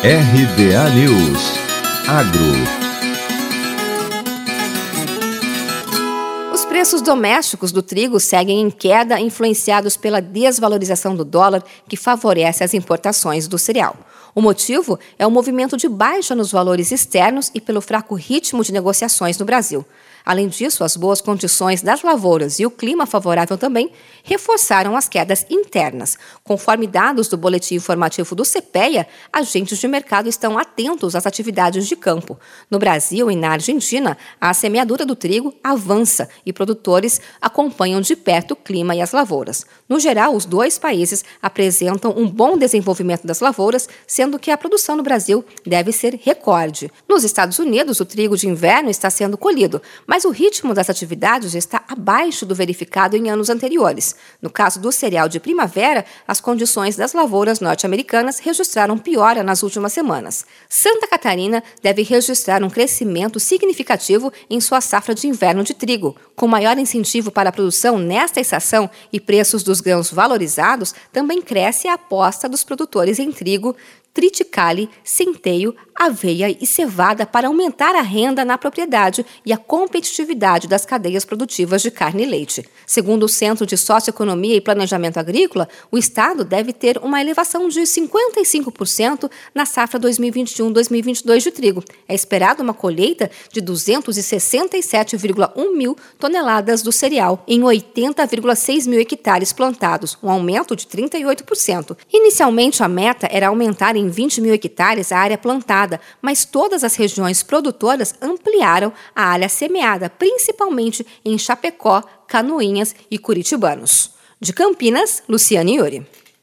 RBA News Agro Os preços domésticos do trigo seguem em queda, influenciados pela desvalorização do dólar, que favorece as importações do cereal. O motivo é o movimento de baixa nos valores externos e pelo fraco ritmo de negociações no Brasil. Além disso, as boas condições das lavouras e o clima favorável também reforçaram as quedas internas. Conforme dados do boletim informativo do CPEA, agentes de mercado estão atentos às atividades de campo. No Brasil e na Argentina, a semeadura do trigo avança e produtores acompanham de perto o clima e as lavouras. No geral, os dois países apresentam um bom desenvolvimento das lavouras, sendo que a produção no Brasil deve ser recorde. Nos Estados Unidos, o trigo de inverno está sendo colhido, mas mas o ritmo das atividades está abaixo do verificado em anos anteriores. No caso do cereal de primavera, as condições das lavouras norte-americanas registraram piora nas últimas semanas. Santa Catarina deve registrar um crescimento significativo em sua safra de inverno de trigo. Com maior incentivo para a produção nesta estação e preços dos grãos valorizados, também cresce a aposta dos produtores em trigo, triticale, centeio, aveia e cevada para aumentar a renda na propriedade e a competitividade das cadeias produtivas de carne e leite. Segundo o Centro de Socioeconomia e Planejamento Agrícola, o Estado deve ter uma elevação de 55% na safra 2021-2022 de trigo. É esperado uma colheita de 267,1 mil toneladas do cereal em 80,6 mil hectares plantados, um aumento de 38%. Inicialmente, a meta era aumentar em 20 mil hectares a área plantada, mas todas as regiões produtoras ampliaram a área semeada, principalmente em Chapecó, Canoinhas e Curitibanos. De Campinas, Luciane Yuri.